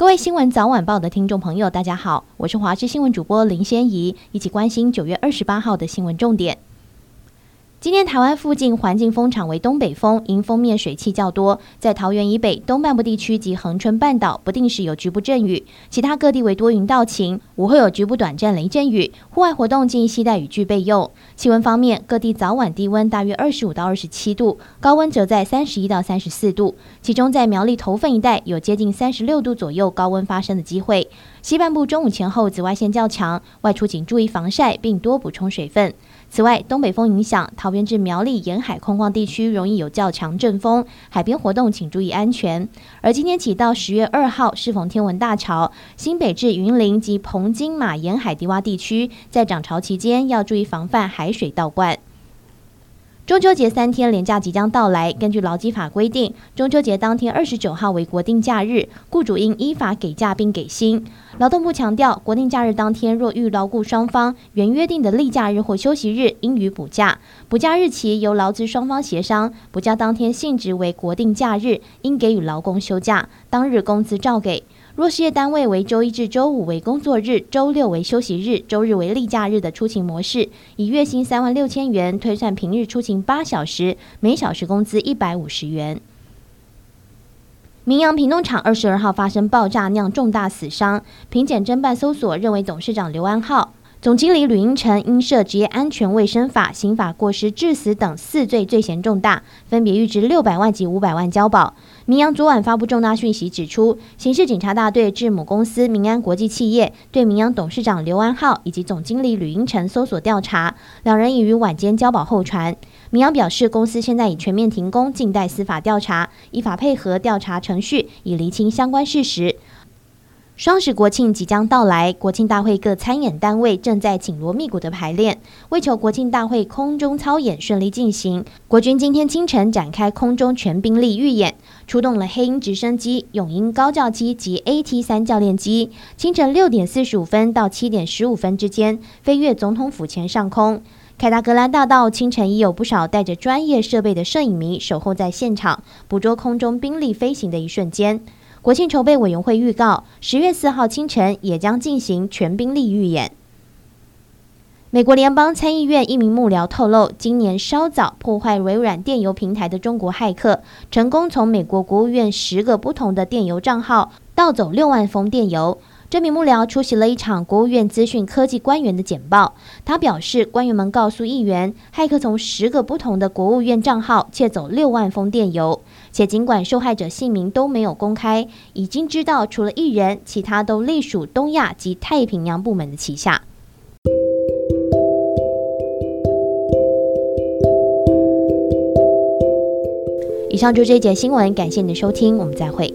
各位新闻早晚报的听众朋友，大家好，我是华视新闻主播林仙怡，一起关心九月二十八号的新闻重点。今天台湾附近环境风场为东北风，迎风面水汽较多，在桃园以北东半部地区及恒春半岛不定时有局部阵雨，其他各地为多云到晴，午后有局部短暂雷阵雨，户外活动建议携带雨具备用。气温方面，各地早晚低温大约二十五到二十七度，高温则在三十一到三十四度，其中在苗栗头份一带有接近三十六度左右高温发生的机会。西半部中午前后紫外线较强，外出请注意防晒，并多补充水分。此外，东北风影响桃园至苗栗沿海空旷地区，容易有较强阵风，海边活动请注意安全。而今天起到十月二号，适逢天文大潮，新北至云林及澎金马沿海低洼地区，在涨潮期间要注意防范海水倒灌。中秋节三天连假即将到来，根据劳基法规定，中秋节当天二十九号为国定假日，雇主应依法给假并给薪。劳动部强调，国定假日当天若遇劳雇双方原约定的例假日或休息日，应予补假。补假日期由劳资双方协商。补假当天性质为国定假日，应给予劳工休假，当日工资照给。若事业单位为周一至周五为工作日，周六为休息日，周日为例假日的出勤模式，以月薪三万六千元推算，平日出勤八小时，每小时工资一百五十元。明阳屏东厂二十二号发生爆炸，酿重大死伤。评检侦办搜索认为，董事长刘安浩。总经理吕英成因涉职业安全卫生法、刑法过失致死等四罪，罪嫌重大，分别諭知六百万及五百万交保。明阳昨晚发布重大讯息，指出刑事警察大队至母公司明安国际企业对明阳董事长刘安浩以及总经理吕英成搜索调查，两人已于晚间交保候传。明阳表示，公司现在已全面停工，静待司法调查，依法配合调查程序，以厘清相关事实。双十国庆即将到来，国庆大会各参演单位正在紧锣密鼓的排练，为求国庆大会空中操演顺利进行，国军今天清晨展开空中全兵力预演，出动了黑鹰直升机、永鹰高教机及 AT 三教练机，清晨六点四十五分到七点十五分之间飞越总统府前上空。凯达格兰大道清晨已有不少带着专业设备的摄影迷守候在现场，捕捉空中兵力飞行的一瞬间。国庆筹备委员会预告，十月四号清晨也将进行全兵力预演。美国联邦参议院一名幕僚透露，今年稍早破坏微软电邮平台的中国骇客，成功从美国国务院十个不同的电邮账号盗走六万封电邮。这名幕僚出席了一场国务院资讯科技官员的简报，他表示，官员们告诉议员，骇客从十个不同的国务院账号窃走六万封电邮。且尽管受害者姓名都没有公开，已经知道除了一人，其他都隶属东亚及太平洋部门的旗下。以上就这一节新闻，感谢你的收听，我们再会。